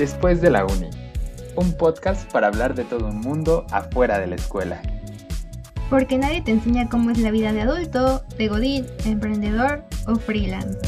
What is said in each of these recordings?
Después de la Uni, un podcast para hablar de todo un mundo afuera de la escuela. Porque nadie te enseña cómo es la vida de adulto, de godín, emprendedor o freelance.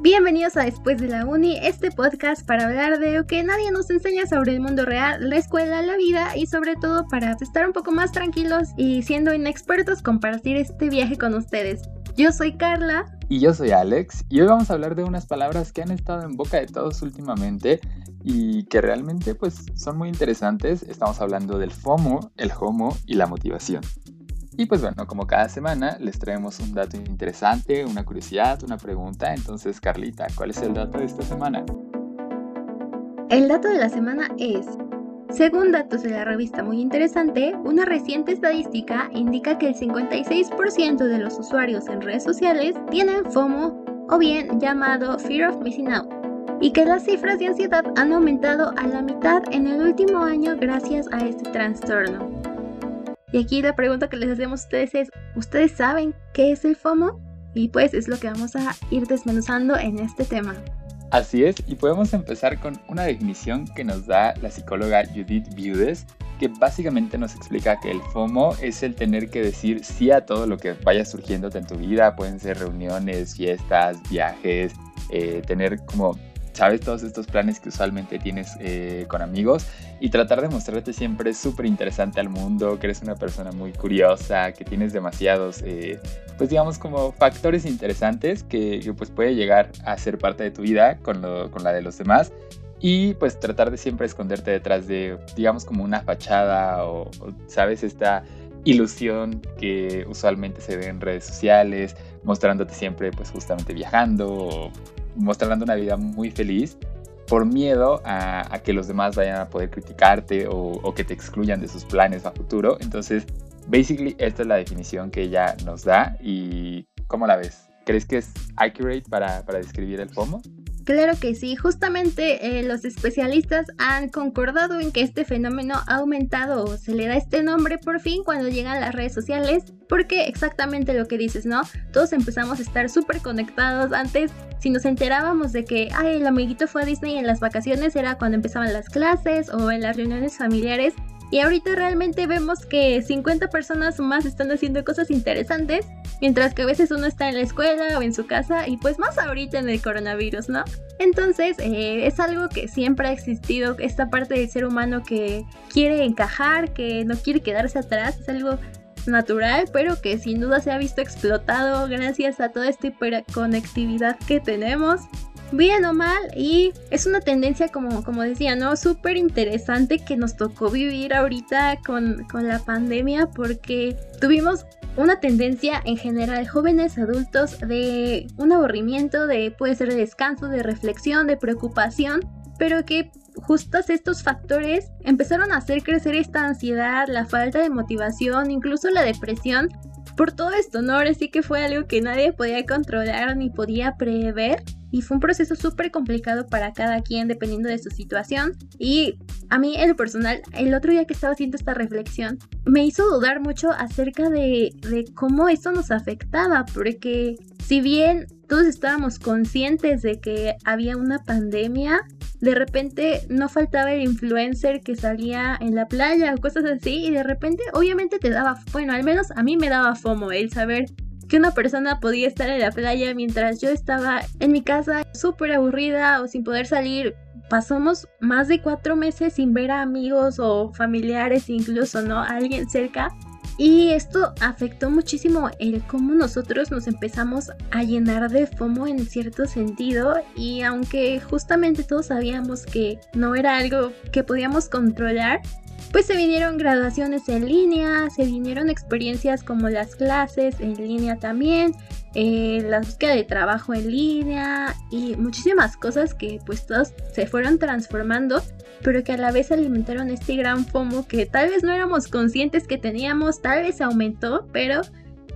Bienvenidos a Después de la Uni, este podcast para hablar de lo que nadie nos enseña sobre el mundo real, la escuela, la vida y sobre todo para estar un poco más tranquilos y siendo inexpertos compartir este viaje con ustedes. Yo soy Carla. Y yo soy Alex. Y hoy vamos a hablar de unas palabras que han estado en boca de todos últimamente y que realmente pues son muy interesantes. Estamos hablando del FOMO, el HOMO y la motivación. Y pues bueno, como cada semana les traemos un dato interesante, una curiosidad, una pregunta. Entonces, Carlita, ¿cuál es el dato de esta semana? El dato de la semana es según datos de la revista Muy Interesante, una reciente estadística indica que el 56% de los usuarios en redes sociales tienen FOMO o bien llamado Fear of Missing Out, y que las cifras de ansiedad han aumentado a la mitad en el último año gracias a este trastorno. Y aquí la pregunta que les hacemos a ustedes es, ¿ustedes saben qué es el FOMO? Y pues es lo que vamos a ir desmenuzando en este tema. Así es, y podemos empezar con una definición que nos da la psicóloga Judith Viudes, que básicamente nos explica que el FOMO es el tener que decir sí a todo lo que vaya surgiendo en tu vida, pueden ser reuniones, fiestas, viajes, eh, tener como ¿sabes? Todos estos planes que usualmente tienes eh, con amigos y tratar de mostrarte siempre súper interesante al mundo, que eres una persona muy curiosa, que tienes demasiados, eh, pues digamos como factores interesantes que, pues puede llegar a ser parte de tu vida con, con la de los demás y pues tratar de siempre esconderte detrás de, digamos, como una fachada o, o, ¿sabes? Esta ilusión que usualmente se ve en redes sociales, mostrándote siempre pues justamente viajando o mostrando una vida muy feliz por miedo a, que los demás vayan a poder criticarte o, que te excluyan de sus planes a futuro. Entonces, basically, esta es la definición que ella nos da y ¿cómo la ves? ¿Crees que es accurate para, para describir el FOMO? Claro que sí, justamente eh, los especialistas han concordado en que este fenómeno ha aumentado o se le da este nombre por fin cuando llegan las redes sociales, porque exactamente lo que dices, ¿no? Todos empezamos a estar súper conectados. Antes, si nos enterábamos de que, ay, el amiguito fue a Disney en las vacaciones, era cuando empezaban las clases o en las reuniones familiares. Y ahorita realmente vemos que 50 personas más están haciendo cosas interesantes, mientras que a veces uno está en la escuela o en su casa y pues más ahorita en el coronavirus, ¿no? Entonces eh, es algo que siempre ha existido, esta parte del ser humano que quiere encajar, que no quiere quedarse atrás, es algo natural, pero que sin duda se ha visto explotado gracias a toda esta hiperconectividad que tenemos bien o mal y es una tendencia como, como decía, ¿no? Súper interesante que nos tocó vivir ahorita con, con la pandemia porque tuvimos una tendencia en general, jóvenes adultos, de un aburrimiento, de puede ser de descanso, de reflexión, de preocupación, pero que justos estos factores empezaron a hacer crecer esta ansiedad, la falta de motivación, incluso la depresión. Por todo esto, ¿no? Ahora sí que fue algo que nadie podía controlar ni podía prever y fue un proceso súper complicado para cada quien dependiendo de su situación y a mí en lo personal el otro día que estaba haciendo esta reflexión me hizo dudar mucho acerca de, de cómo eso nos afectaba porque si bien todos estábamos conscientes de que había una pandemia, de repente no faltaba el influencer que salía en la playa o cosas así y de repente obviamente te daba, bueno, al menos a mí me daba fomo el saber que una persona podía estar en la playa mientras yo estaba en mi casa súper aburrida o sin poder salir. Pasamos más de cuatro meses sin ver a amigos o familiares incluso, ¿no? A alguien cerca. Y esto afectó muchísimo el cómo nosotros nos empezamos a llenar de FOMO en cierto sentido. Y aunque justamente todos sabíamos que no era algo que podíamos controlar, pues se vinieron graduaciones en línea, se vinieron experiencias como las clases en línea también, eh, la búsqueda de trabajo en línea y muchísimas cosas que pues todos se fueron transformando, pero que a la vez alimentaron este gran FOMO que tal vez no éramos conscientes que teníamos, tal vez aumentó, pero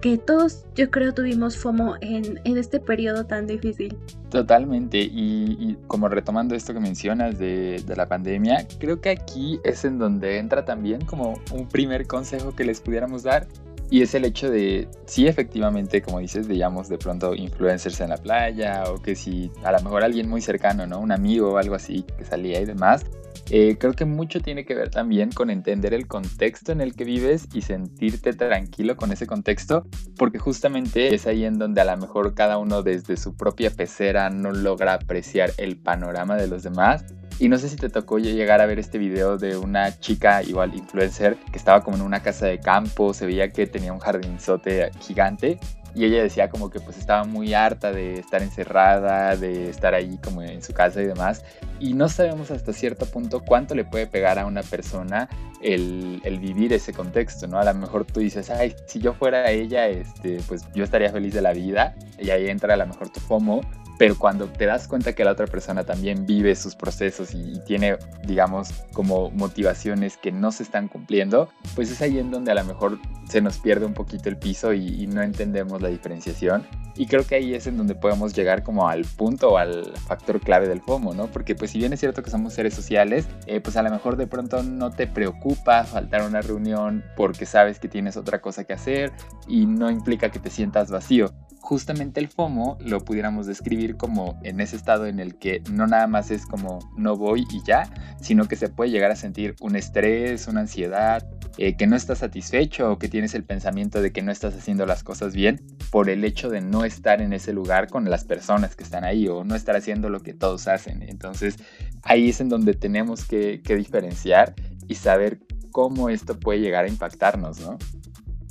que todos yo creo tuvimos FOMO en, este periodo tan difícil. Totalmente, y, como retomando esto que mencionas de, de, la pandemia, creo que aquí es en donde entra también como un primer consejo que les pudiéramos dar, Y es el hecho de, sí, efectivamente, como dices, digamos, de pronto influencers en la playa o que si a lo mejor alguien muy cercano, ¿no? Un amigo o algo así que salía y demás. Eh, creo que mucho tiene que ver también con entender el contexto en el que vives y sentirte tranquilo con ese contexto, porque justamente es ahí en donde a lo mejor cada uno desde su propia pecera no logra apreciar el panorama de los demás y no sé si te tocó llegar a ver este video de una chica, igual influencer, que estaba como en una casa de campo, se veía que tenía un jardinzote gigante y ella decía como que pues estaba muy harta de estar encerrada, de estar ahí como en su casa y demás. Y no sabemos hasta cierto punto cuánto le puede pegar a una persona el, el, vivir ese contexto, ¿no? A lo mejor tú dices, ay, si yo fuera ella, este, pues yo estaría feliz de la vida. Y ahí entra a lo mejor tu FOMO pero cuando te das cuenta que la otra persona también vive sus procesos y, tiene, digamos, como motivaciones que no se están cumpliendo, pues es ahí en donde a lo mejor se nos pierde un poquito el piso y, no entendemos la diferenciación. Y creo que ahí es en donde podemos llegar como al punto o al factor clave del FOMO, ¿no? Porque pues si bien es cierto que somos seres sociales, eh, pues a lo mejor de pronto no te preocupa faltar una reunión porque sabes que tienes otra cosa que hacer y no implica que te sientas vacío justamente el FOMO lo pudiéramos describir como en ese estado en el que no nada más es como no voy y ya, sino que se puede llegar a sentir un estrés, una ansiedad, eh, que no estás satisfecho o que tienes el pensamiento de que no estás haciendo las cosas bien por el hecho de no estar en ese lugar con las personas que están ahí o no estar haciendo lo que todos hacen. Entonces ahí es en donde tenemos que, que diferenciar y saber cómo esto puede llegar a impactarnos, ¿no?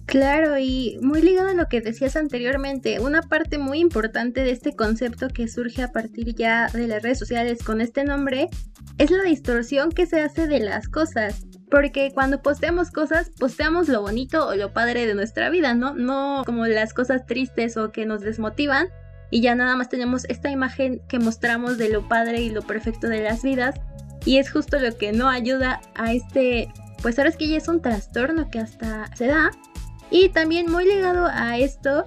Claro, y muy ligado a lo que decías anteriormente, una parte muy importante de este concepto que surge a partir ya de las redes sociales con este nombre es la distorsión que se hace de las cosas. Porque cuando posteamos cosas, posteamos lo bonito o lo padre de nuestra vida, ¿no? No como las cosas tristes o que nos desmotivan. Y ya nada más tenemos esta imagen que mostramos de lo padre y lo perfecto de las vidas. Y es justo lo que no ayuda a este, pues ahora es que ya es un trastorno que hasta se da y también muy ligado a esto,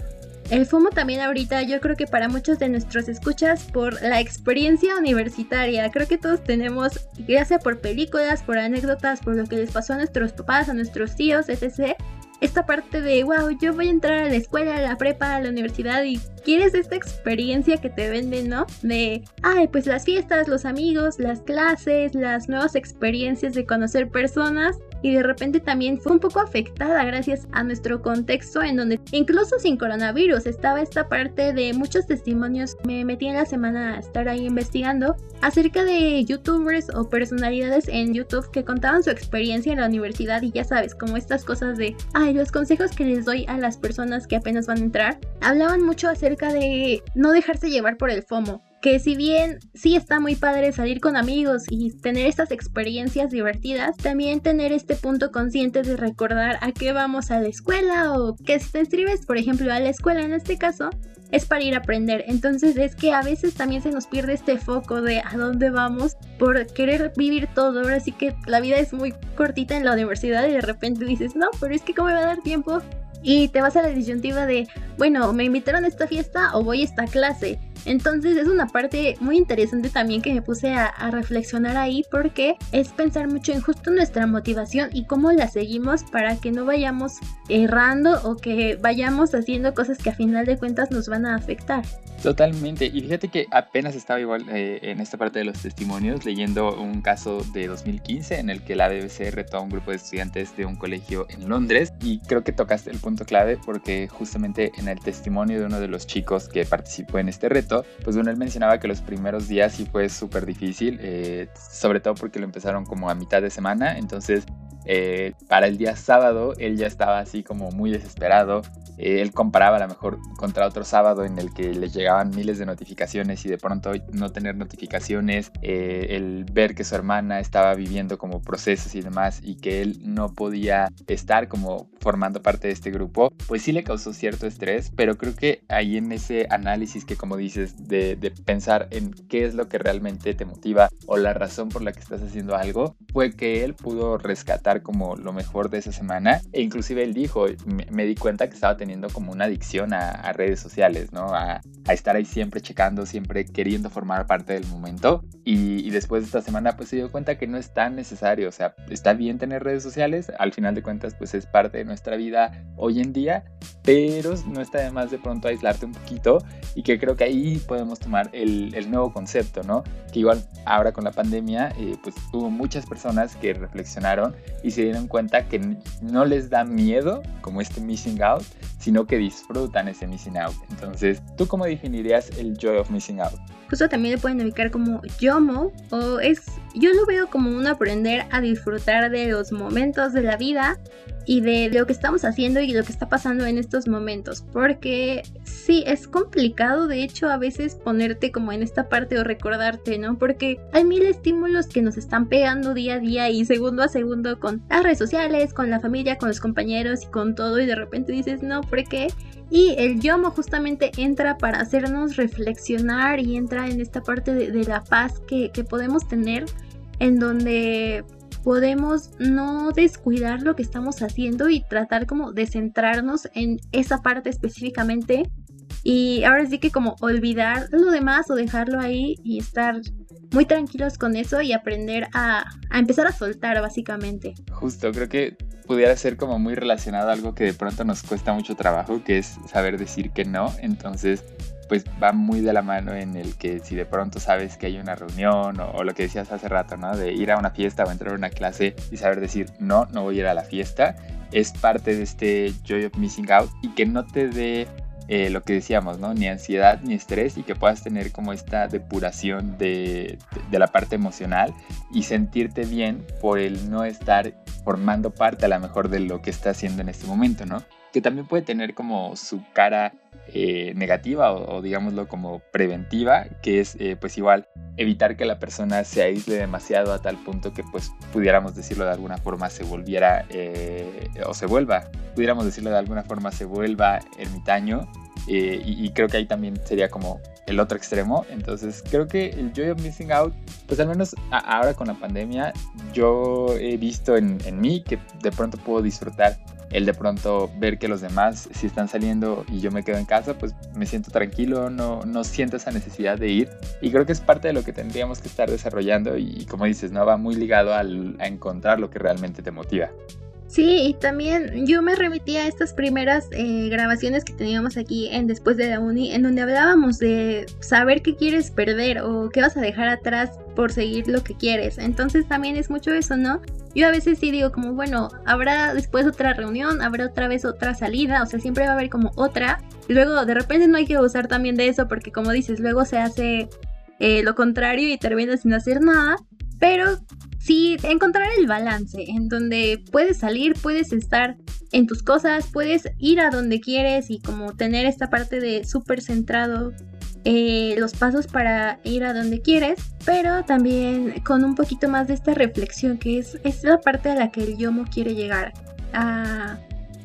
el FOMO también ahorita yo creo que para muchos de nuestros escuchas por la experiencia universitaria, creo que todos tenemos, ya sea por películas, por anécdotas, por lo que les pasó a nuestros papás, a nuestros tíos, etc. Esta parte de, wow, yo voy a entrar a la escuela, a la prepa, a la universidad y quieres esta experiencia que te venden, ¿no? De, ay, pues las fiestas, los amigos, las clases, las nuevas experiencias de conocer personas y de repente también fue un poco afectada gracias a nuestro contexto en donde incluso sin coronavirus estaba esta parte de muchos testimonios. Me metí en la semana a estar ahí investigando acerca de youtubers o personalidades en YouTube que contaban su experiencia en la universidad y ya sabes, como estas cosas de, ay, los consejos que les doy a las personas que apenas van a entrar, hablaban mucho acerca de no dejarse llevar por el FOMO que si bien sí está muy padre salir con amigos y tener estas experiencias divertidas, también tener este punto consciente de recordar a qué vamos a la escuela o que si te inscribes, por ejemplo, a la escuela en este caso, es para ir a aprender. Entonces es que a veces también se nos pierde este foco de a dónde vamos por querer vivir todo. Ahora sí que la vida es muy cortita en la universidad y de repente dices, no, pero es que cómo me va a dar tiempo. Y te vas a la disyuntiva de, bueno, me invitaron a esta fiesta o voy a esta clase. Entonces es una parte muy interesante también que me puse a, reflexionar ahí porque es pensar mucho en justo nuestra motivación y cómo la seguimos para que no vayamos errando o que vayamos haciendo cosas que a final de cuentas nos van a afectar. Totalmente. Y fíjate que apenas estaba igual eh, en esta parte de los testimonios leyendo un caso de 2015 en el que la BBC retó a un grupo de estudiantes de un colegio en Londres y creo que tocaste el punto clave porque justamente en el testimonio de uno de los chicos que participó en este reto pues bueno, él mencionaba que los primeros días sí fue súper difícil, eh, sobre todo porque lo empezaron como a mitad de semana, entonces eh, para el día sábado él ya estaba así como muy desesperado. Eh, él comparaba a lo mejor contra otro sábado en el que le llegaban miles de notificaciones y de pronto no tener notificaciones, el ver que su hermana estaba viviendo como procesos y demás y que él no podía estar como formando parte de este grupo, pues sí le causó cierto estrés, pero creo que ahí en ese análisis que como dices de, de pensar en qué es lo que realmente te motiva o la razón por la que estás haciendo algo, fue que él pudo rescatar como lo mejor de esa semana. E inclusive él dijo, me, di cuenta que estaba teniendo como una adicción a, redes sociales, ¿no? A, estar ahí siempre checando, siempre queriendo formar parte del momento. Y, después de esta semana pues se dio cuenta que no es tan necesario, o sea, está bien tener redes sociales, al final de cuentas pues es parte de nuestra vida hoy en día, pero no está de más de pronto aislarte un poquito y que creo que ahí podemos tomar el, nuevo concepto, ¿no? Que igual ahora con la pandemia, eh, pues hubo muchas personas que reflexionaron y se dieron cuenta que no les da miedo como este missing out, sino que disfrutan ese missing out. Entonces, ¿tú cómo definirías el joy of missing out? Justo también le pueden ubicar como YOMO o es, yo lo veo como un aprender a disfrutar de los momentos de la vida y de lo que estamos haciendo y lo que está pasando en estos momentos. Porque sí, es complicado de hecho a veces ponerte como en esta parte o recordarte, ¿no? Porque hay mil estímulos que nos están pegando día a día y segundo a segundo con las redes sociales, con la familia, con los compañeros y con todo y de repente dices, no, ¿por qué? Y el yomo justamente entra para hacernos reflexionar y entra en esta parte de, la paz que, que podemos tener en donde podemos no descuidar lo que estamos haciendo y tratar como de centrarnos en esa parte específicamente y ahora sí que como olvidar lo demás o dejarlo ahí y estar muy tranquilos con eso y aprender a, a, empezar a soltar básicamente. Justo, creo que pudiera ser como muy relacionado a algo que de pronto nos cuesta mucho trabajo, que es saber decir que no. Entonces, pues va muy de la mano en el que si de pronto sabes que hay una reunión o, lo que decías hace rato, ¿no? De ir a una fiesta o entrar a una clase y saber decir no, no voy a ir a la fiesta, es parte de este joy of missing out y que no te dé eh, lo que decíamos, ¿no? Ni ansiedad ni estrés y que puedas tener como esta depuración de, de, la parte emocional y sentirte bien por el no estar formando parte a lo mejor de lo que está haciendo en este momento, ¿no? Que también puede tener como su cara eh, negativa o, digámoslo como preventiva, que es eh, pues igual evitar que la persona se aísle demasiado a tal punto que pues pudiéramos decirlo de alguna forma se volviera eh, o se vuelva, pudiéramos decirlo de alguna forma se vuelva ermitaño y, creo que ahí también sería como el otro extremo. Entonces creo que el Joy of Missing Out, pues al menos ahora con la pandemia, yo he visto en, en mí que de pronto puedo disfrutar el de pronto ver que los demás si están saliendo y yo me quedo en casa, pues me siento tranquilo, no, no siento esa necesidad de ir. Y creo que es parte de lo que tendríamos que estar desarrollando y como dices, ¿no? Va muy ligado a encontrar lo que realmente te motiva. Sí, y también yo me remití a estas primeras eh, grabaciones que teníamos aquí en Después de la Uni, en donde hablábamos de saber qué quieres perder o qué vas a dejar atrás por seguir lo que quieres. Entonces también es mucho eso, ¿no? Yo a veces sí digo como, bueno, habrá después otra reunión, habrá otra vez otra salida, o sea, siempre va a haber como otra. Luego de repente no hay que usar también de eso porque como dices, luego se hace eh, lo contrario y termina sin hacer nada. Pero sí encontrar el balance en donde puedes salir, puedes estar en tus cosas, puedes ir a donde quieres y como tener esta parte de súper centrado eh, los pasos para ir a donde quieres, pero también con un poquito más de esta reflexión que es, es la parte a la que el yomo quiere llegar, a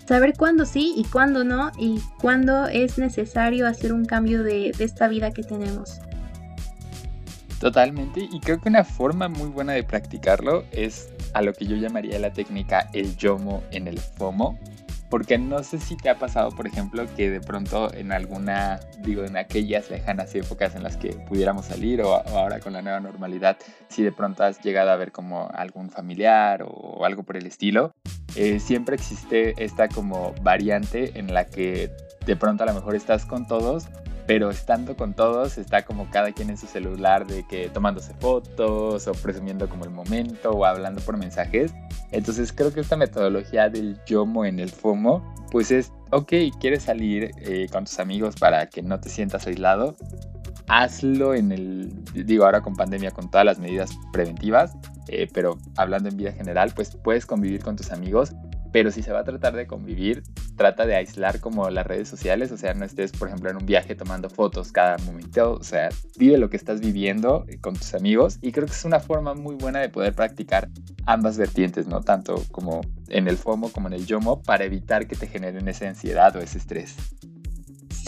saber cuándo sí y cuándo no y cuándo es necesario hacer un cambio de esta vida que tenemos. Totalmente, y creo que una forma muy buena de practicarlo es a lo que yo llamaría la técnica el yomo en el FOMO, porque no sé si te ha pasado, por ejemplo, que de pronto en alguna, digo, en aquellas lejanas épocas en las que pudiéramos salir o, ahora con la nueva normalidad, si de pronto has llegado a ver como algún familiar o, algo por el estilo, eh, siempre existe esta como variante en la que de pronto a lo mejor estás con todos, pero estando con todos está como cada quien en su celular de que tomándose fotos o presumiendo como el momento o hablando por mensajes. Entonces creo que esta metodología del YOMO en el FOMO pues es, ok, quieres salir eh, con tus amigos para que no te sientas aislado, hazlo en el, digo ahora con pandemia con todas las medidas preventivas, eh, pero hablando en vida general, pues puedes convivir con tus amigos pero si se va a tratar de convivir, trata de aislar como las redes sociales, o sea, no estés, por ejemplo, en un viaje tomando fotos cada momento, o sea, vive lo que estás viviendo eh, con tus amigos y creo que es una forma muy buena de poder practicar ambas vertientes, ¿no? Tanto como en el FOMO como en el YOMO, para evitar que te generen esa ansiedad o ese estrés.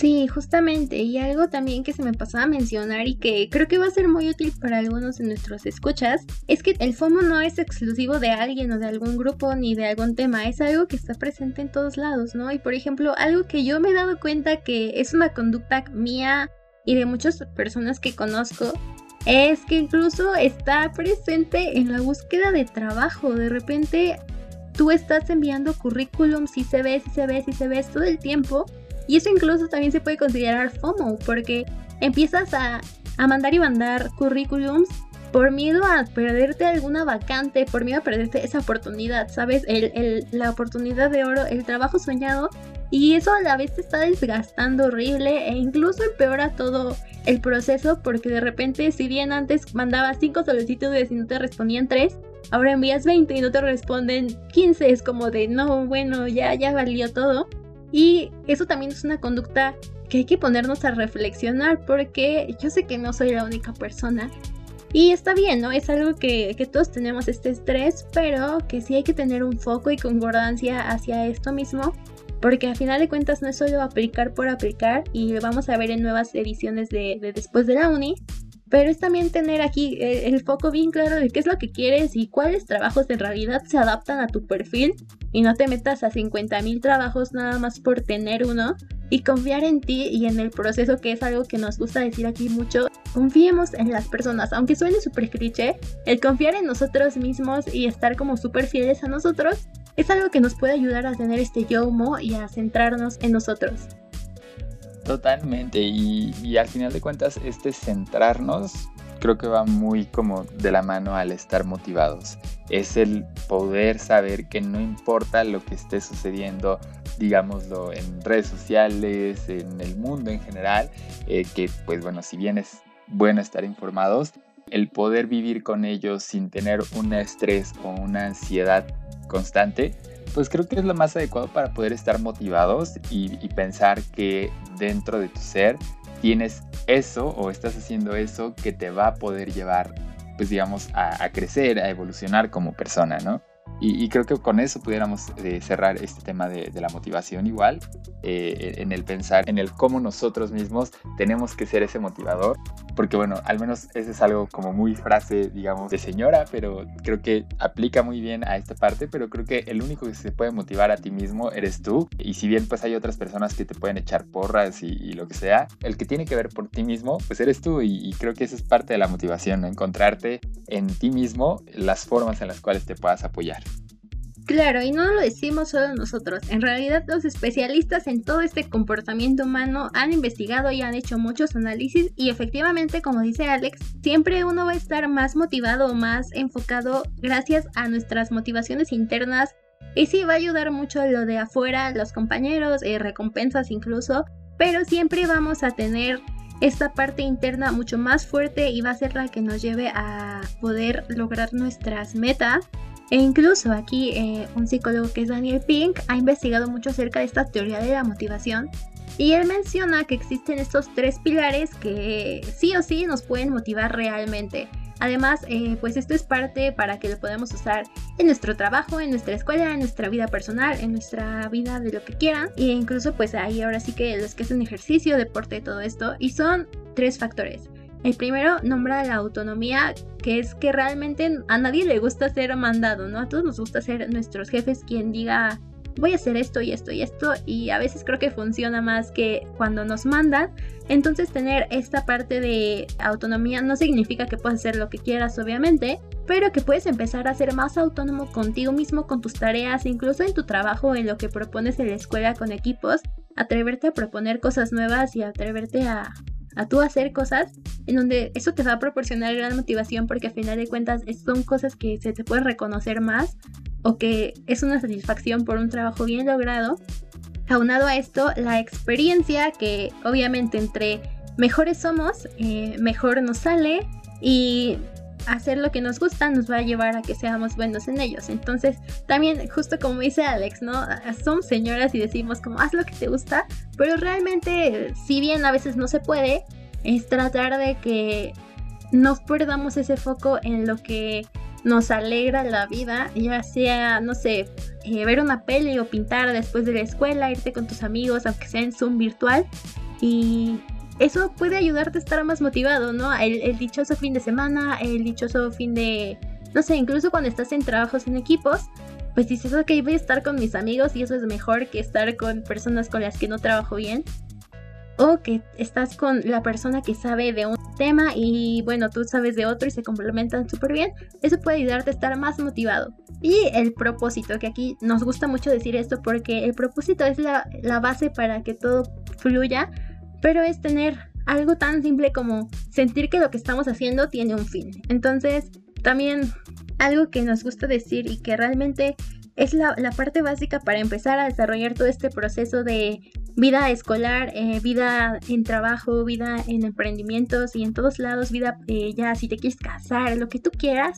Sí, justamente, y algo también que se me pasaba a mencionar y que creo que va a ser muy útil para algunos de nuestros escuchas, es que el FOMO no es exclusivo de alguien o de algún grupo ni de algún tema, es algo que está presente en todos lados, ¿no? Y por ejemplo, algo que yo me he dado cuenta que es una conducta mía y de muchas personas que conozco, es que incluso está presente en la búsqueda de trabajo. De repente tú estás enviando currículums y se ves y se ves y se ves todo el tiempo. Y eso incluso también se puede considerar FOMO, porque empiezas a, a mandar y mandar currículums por miedo a perderte alguna vacante, por miedo a perderte esa oportunidad, ¿sabes? El, la oportunidad de oro, el trabajo soñado. Y eso a la vez te está desgastando horrible e incluso empeora todo el proceso porque de repente si bien antes mandabas 5 solicitudes y no te respondían 3, ahora envías 20 y no te responden 15. Es como de no, bueno, ya, ya valió todo. Y eso también es una conducta que hay que ponernos a reflexionar porque yo sé que no soy la única persona y está bien, ¿no? Es algo que, todos tenemos este estrés, pero que sí hay que tener un foco y concordancia hacia esto mismo, porque al final de cuentas no es solo aplicar por aplicar, y lo vamos a ver en nuevas ediciones de, de después de la uni, pero es también tener aquí eh, el, foco bien claro de qué es lo que quieres y cuáles trabajos en realidad se adaptan a tu perfil y no te metas a 50.000 trabajos nada más por tener uno y confiar en ti y en el proceso que es algo que nos gusta decir aquí mucho. Confiemos en las personas, aunque suene súper cliché, el confiar en nosotros mismos y estar como súper fieles a nosotros es algo que nos puede ayudar a tener este yo-mo y a centrarnos en nosotros. Totalmente, y, al final de cuentas este centrarnos creo que va muy como de la mano al estar motivados. Es el poder saber que no importa lo que esté sucediendo, digámoslo, en redes sociales, en el mundo en general, eh, que pues bueno, si bien es bueno estar informados, el poder vivir con ellos sin tener un estrés o una ansiedad constante, pues creo que es lo más adecuado para poder estar motivados y, pensar que dentro de tu ser tienes eso o estás haciendo eso que te va a poder llevar, pues digamos, a, a crecer, a evolucionar como persona, ¿no? Y, creo que con eso pudiéramos eh, cerrar este tema de, la motivación igual, eh, en el pensar en el cómo nosotros mismos tenemos que ser ese motivador, porque bueno, al menos eso es algo como muy frase, digamos, de señora, pero creo que aplica muy bien a esta parte, pero creo que el único que se puede motivar a ti mismo eres tú, y si bien pues hay otras personas que te pueden echar porras y, lo que sea, el que tiene que ver por ti mismo, pues eres tú, y, creo que eso es parte de la motivación, encontrarte en ti mismo las formas en las cuales te puedas apoyar. Claro, y no lo decimos solo nosotros. En realidad los especialistas en todo este comportamiento humano han investigado y han hecho muchos análisis y efectivamente, como dice Alex, siempre uno va a estar más motivado o más enfocado gracias a nuestras motivaciones internas. Y sí, va a ayudar mucho lo de afuera, los compañeros, eh, recompensas incluso, pero siempre vamos a tener esta parte interna mucho más fuerte y va a ser la que nos lleve a poder lograr nuestras metas e incluso aquí eh, un psicólogo que es Daniel Pink ha investigado mucho acerca de esta teoría de la motivación y él menciona que existen estos tres pilares que sí o sí nos pueden motivar realmente. Además, eh, pues esto es parte para que lo podamos usar en nuestro trabajo, en nuestra escuela, en nuestra vida personal, en nuestra vida de lo que quieran. E incluso pues ahí ahora sí que los que hacen ejercicio, deporte, todo esto. Y son tres factores. El primero nombra la autonomía, que es que realmente a nadie le gusta ser mandado, ¿no? A todos nos gusta ser nuestros jefes quien diga, voy a hacer esto y esto y esto, y a veces creo que funciona más que cuando nos mandan. Entonces tener esta parte de autonomía no significa que puedas hacer lo que quieras, obviamente, pero que puedes empezar a ser más autónomo contigo mismo, con tus tareas, incluso en tu trabajo, en lo que propones en la escuela con equipos, atreverte a proponer cosas nuevas y atreverte a, a tú hacer cosas en donde eso te va a proporcionar gran motivación porque a final de cuentas son cosas que se te pueden reconocer más o que es una satisfacción por un trabajo bien logrado. Aunado a esto, la experiencia que obviamente entre mejores somos, eh, mejor nos sale y hacer lo que nos gusta nos va a llevar a que seamos buenos en ellos. Entonces, también, justo como dice Alex, ¿no? Somos señoras y decimos como haz lo que te gusta, pero realmente, si bien a veces no se puede, es tratar de que no perdamos ese foco en lo que nos alegra la vida, ya sea, no sé, eh, ver una peli o pintar después de la escuela, irte con tus amigos, aunque sea en Zoom virtual, y eso puede ayudarte a estar más motivado, ¿no? El, dichoso fin de semana, el dichoso fin de, no sé, incluso cuando estás en trabajos en equipos, pues dices, ok, voy a estar con mis amigos y eso es mejor que estar con personas con las que no trabajo bien. o que estás con la persona que sabe de un tema y bueno, tú sabes de otro y se complementan súper bien, eso puede ayudarte a estar más motivado. Y el propósito, que aquí nos gusta mucho decir esto porque el propósito es la base para que todo fluya, pero es tener algo tan simple como sentir que lo que estamos haciendo tiene un fin. Entonces, también algo que nos gusta decir y que realmente es la, parte básica para empezar a desarrollar todo este proceso de vida escolar, eh, vida en trabajo, vida en emprendimientos y en todos lados, vida eh, ya si te quieres casar, lo que tú quieras,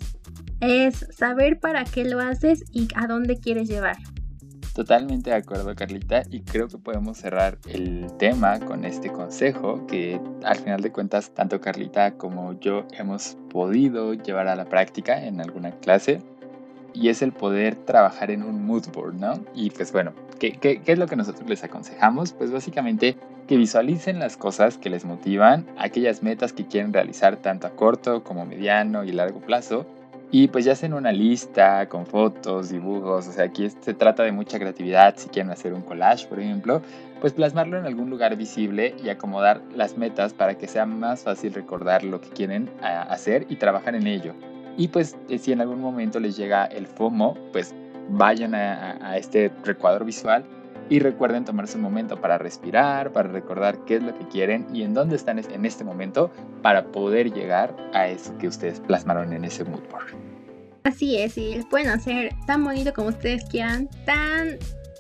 es saber para qué lo haces y a dónde quieres llevar. Totalmente de acuerdo, Carlita, y creo que podemos cerrar el tema con este consejo que al final de cuentas tanto Carlita como yo hemos podido llevar a la práctica en alguna clase y es el poder trabajar en un mood board, ¿no? Y pues bueno, ¿qué, qué, es lo que nosotros les aconsejamos? Pues básicamente que visualicen las cosas que les motivan, aquellas metas que quieren realizar tanto a corto como mediano y largo plazo. Y pues ya hacen una lista con fotos, dibujos, o sea, aquí se trata de mucha creatividad, si quieren hacer un collage, por ejemplo, pues plasmarlo en algún lugar visible y acomodar las metas para que sea más fácil recordar lo que quieren hacer y trabajar en ello. Y pues eh, si en algún momento les llega el FOMO, pues vayan a, este recuadro visual y recuerden tomarse un momento para respirar, para recordar qué es lo que quieren y en dónde están en este momento para poder llegar a eso que ustedes plasmaron en ese mood board. Así es, y lo pueden hacer tan bonito como ustedes quieran, tan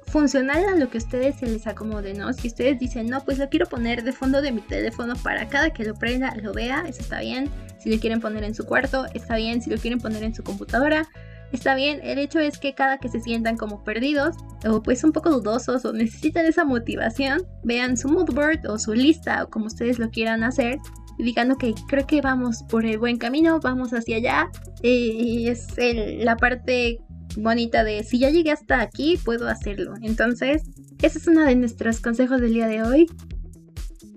funcional a lo que ustedes se les acomode, ¿no? Si ustedes dicen, no, pues lo quiero poner de fondo de mi teléfono para cada que lo prenda lo vea, eso está bien. Si lo quieren poner en su cuarto, está bien. Si lo quieren poner en su computadora, está bien. El hecho es que cada que se sientan como perdidos o pues un poco dudosos o necesitan esa motivación, vean su mood board o su lista o como ustedes lo quieran hacer y digan, ok, creo que vamos por el buen camino, vamos hacia allá. Y es la parte bonita de si ya llegué hasta aquí, puedo hacerlo. Entonces, ese es uno de nuestros consejos del día de hoy.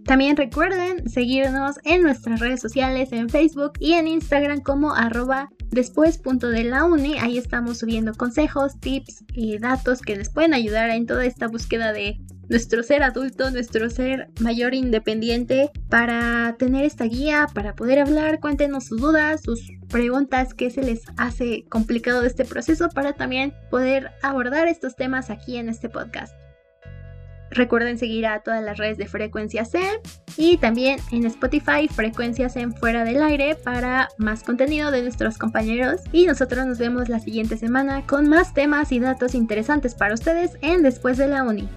También recuerden seguirnos en nuestras redes sociales, en Facebook y en Instagram como arroba después punto de la uni. Ahí estamos subiendo consejos, tips y datos que les pueden ayudar en toda esta búsqueda de nuestro ser adulto, nuestro ser mayor independiente para tener esta guía, para poder hablar. Cuéntenos sus dudas, sus preguntas, qué se les hace complicado de este proceso para también poder abordar estos temas aquí en este podcast. Recuerden seguir a todas las redes de Frecuencias en y también en Spotify Frecuencias en Fuera del Aire para más contenido de nuestros compañeros. Y nosotros nos vemos la siguiente semana con más temas y datos interesantes para ustedes en Después de la Uni.